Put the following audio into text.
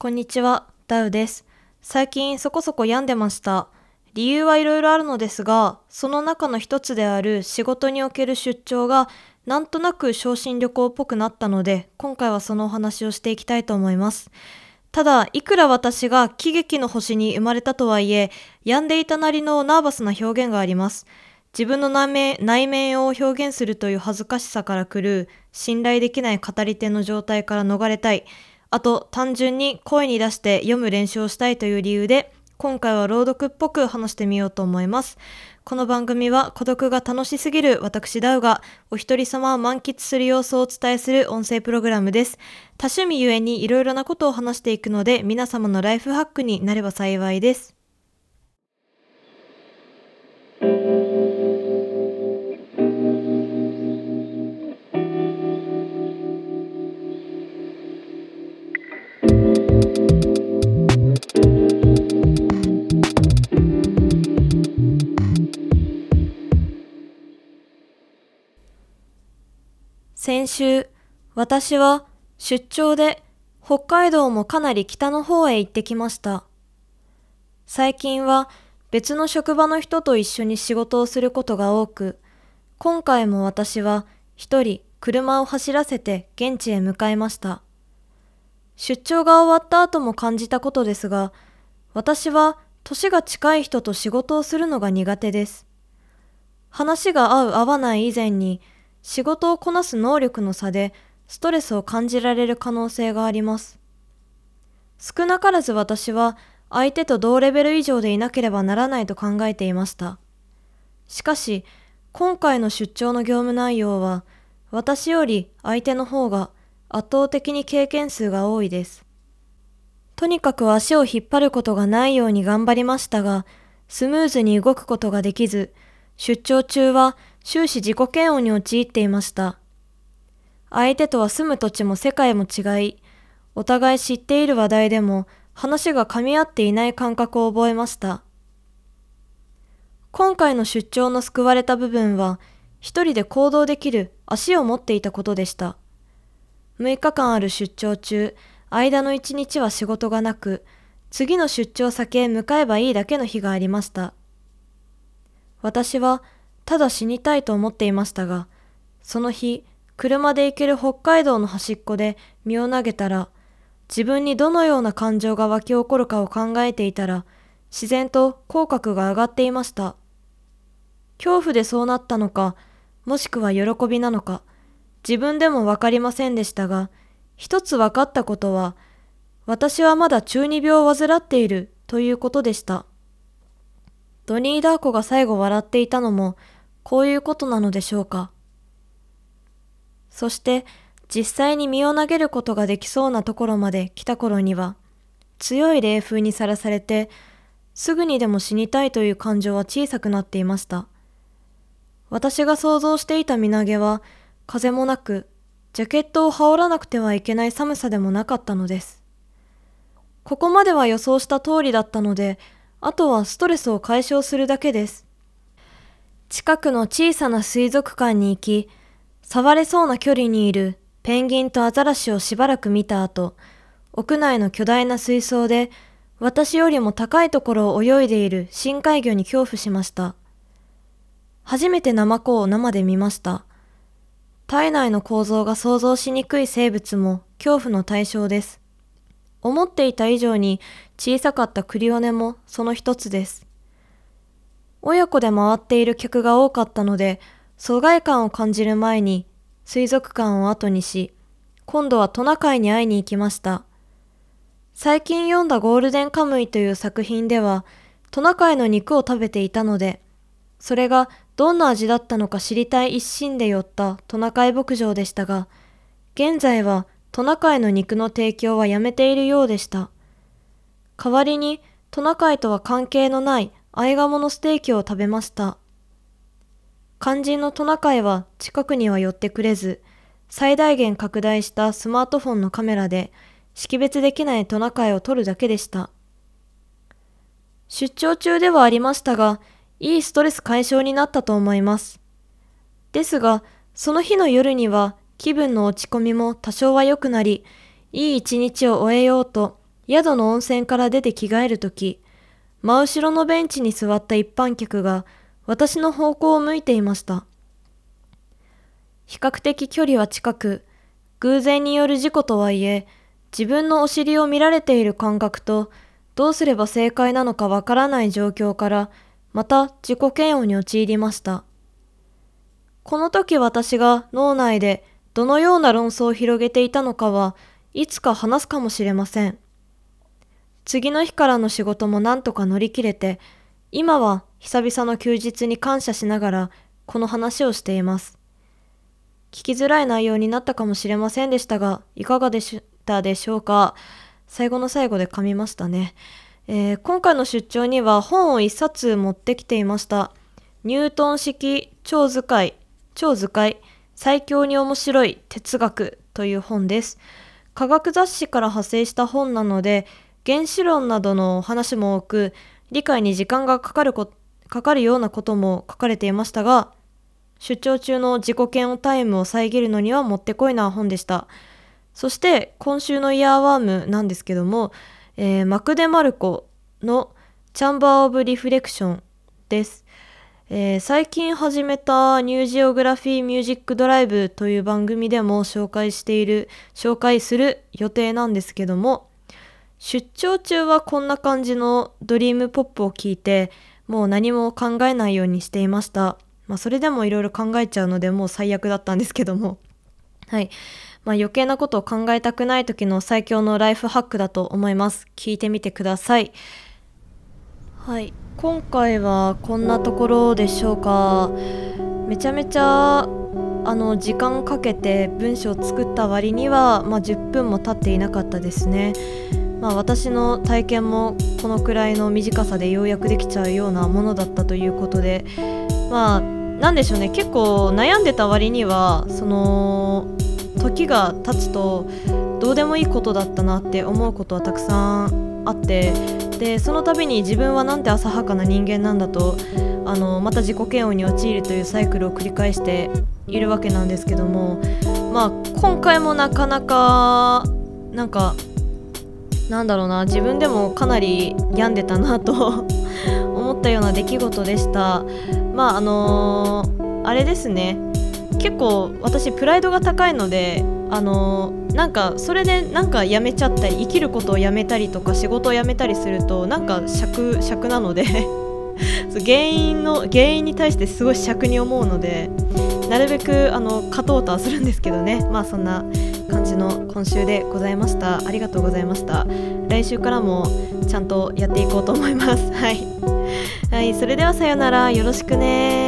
こんにちは、ダウです。最近そこそこ病んでました。理由はいろいろあるのですが、その中の一つである仕事における出張がなんとなく昇進旅行っぽくなったので、今回はそのお話をしていきたいと思います。ただ、いくら私が喜劇の星に生まれたとはいえ、病んでいたなりのナーバスな表現があります。自分の内面内面を表現するという恥ずかしさから来る信頼できない語り手の状態から逃れたい。あと単純に声に出して読む練習をしたいという理由で今回は朗読っぽく話してみようと思います。この番組は孤独が楽しすぎる私ダウがお一人様を満喫する様子をお伝えする音声プログラムです。多趣味ゆえにいろいろなことを話していくので皆様のライフハックになれば幸いです。先週、私は出張で北海道もかなり北の方へ行ってきました。最近は別の職場の人と一緒に仕事をすることが多く、今回も私は一人車を走らせて現地へ向かいました。出張が終わった後も感じたことですが、私は年が近い人と仕事をするのが苦手です。話が合う合わない以前に、仕事をこなす能力の差でストレスを感じられる可能性があります。少なからず私は相手と同レベル以上でいなければならないと考えていました。しかし、今回の出張の業務内容は私より相手の方が圧倒的に経験数が多いです。とにかく足を引っ張ることがないように頑張りましたが、スムーズに動くことができず、出張中は終始自己嫌悪に陥っていました。相手とは住む土地も世界も違い、お互い知っている話題でも話が噛み合っていない感覚を覚えました。今回の出張の救われた部分は、一人で行動できる足を持っていたことでした。6日間ある出張中、間の1日は仕事がなく、次の出張先へ向かえばいいだけの日がありました。私はただ死にたいと思っていましたが、その日、車で行ける北海道の端っこで身を投げたら、自分にどのような感情が湧き起こるかを考えていたら、自然と口角が上がっていました。恐怖でそうなったのか、もしくは喜びなのか、自分でもわかりませんでしたが、一つ分かったことは、私はまだ中二病を患っているということでした。ドニー・ダーコが最後笑っていたのも、こういうことなのでしょうか？そして、実際に身を投げることができそうなところまで来た頃には、強い冷風にさらされて、すぐにでも死にたいという感情は小さくなっていました。私が想像していた身投げは、風もなく、ジャケットを羽織らなくてはいけない寒さでもなかったのです。ここまでは予想した通りだったので、あとはストレスを解消するだけです。近くの小さな水族館に行き、触れそうな距離にいるペンギンとアザラシをしばらく見た後、屋内の巨大な水槽で私よりも高いところを泳いでいる深海魚に恐怖しました。初めてナマコを生で見ました。体内の構造が想像しにくい生物も恐怖の対象です。思っていた以上に小さかったクリオネもその一つです。親子で回っている客が多かったので、疎外感を感じる前に水族館を後にし、今度はトナカイに会いに行きました。最近読んだゴールデンカムイという作品では、トナカイの肉を食べていたので、それがどんな味だったのか知りたい一心で寄ったトナカイ牧場でしたが、現在はトナカイの肉の提供はやめているようでした。代わりにトナカイとは関係のないアイガモのステーキを食べました。肝心のトナカイは近くには寄ってくれず、最大限拡大したスマートフォンのカメラで識別できないトナカイを撮るだけでした。出張中ではありましたが、いいストレス解消になったと思います。ですが、その日の夜には気分の落ち込みも多少は良くなり、いい一日を終えようと、宿の温泉から出て着替えるとき、真後ろのベンチに座った一般客が私の方向を向いていました。比較的距離は近く、偶然による事故とはいえ、自分のお尻を見られている感覚と、どうすれば正解なのかわからない状況から、また自己嫌悪に陥りました。この時私が脳内でどのような論争を広げていたのかはいつか話すかもしれません。次の日からの仕事もなんとか乗り切れて、今は久々の休日に感謝しながらこの話をしています。聞きづらい内容になったかもしれませんでしたが、いかがでしたでしょうか？最後の最後で噛みましたね。えー、今回の出張には本を一冊持ってきていました。ニュートン式超図解、超図解、最強に面白い哲学という本です。科学雑誌から派生した本なので、原子論などの話も多く、理解に時間がかかるこかかるようなことも書かれていましたが、出張中の自己嫌悪タイムを遮るのにはもってこいな本でした。そして今週のイヤーワームなんですけども、えー、マクデ・マルコのチャンバー・オブ・リフレクションです。えー、最近始めたニュージオグラフィー・ミュージック・ドライブという番組でも紹介している、紹介する予定なんですけども、出張中はこんな感じのドリームポップを聞いてもう何も考えないようにしていました。まあそれでもいろいろ考えちゃうのでもう最悪だったんですけども。はい。まあ余計なことを考えたくない時の最強のライフハックだと思います。聞いてみてください。はい。今回はこんなところでしょうか。めちゃめちゃあの時間かけて文章を作った割には、まあ、10分も経っていなかったですね。まあ、私の体験もこのくらいの短さでようやくできちゃうようなものだったということでまあなんでしょうね。結構悩んでた割にはその時が経つとどうでもいいことだったなって思うことはたくさんあってでその度に自分はなんて浅はかな人間なんだとあのまた自己嫌悪に陥るというサイクルを繰り返しているわけなんですけどもまあ今回もなかなかなんかなんだろうな自分でもかなり病んでたなと 思ったような出来事でした。まああのー、あれですね。結構私プライドが高いのであのー、なんかそれでなんかやめちゃったり生きることをやめたりとか仕事を辞めたりするとなんか尺尺なので 原因の原因に対してすごい尺に思うのでなるべくあの勝とうとはするんですけどね。まあそんな今週でございました。ありがとうございました。来週からもちゃんとやっていこうと思います。はい、はい、それではさようなら。よろしくね。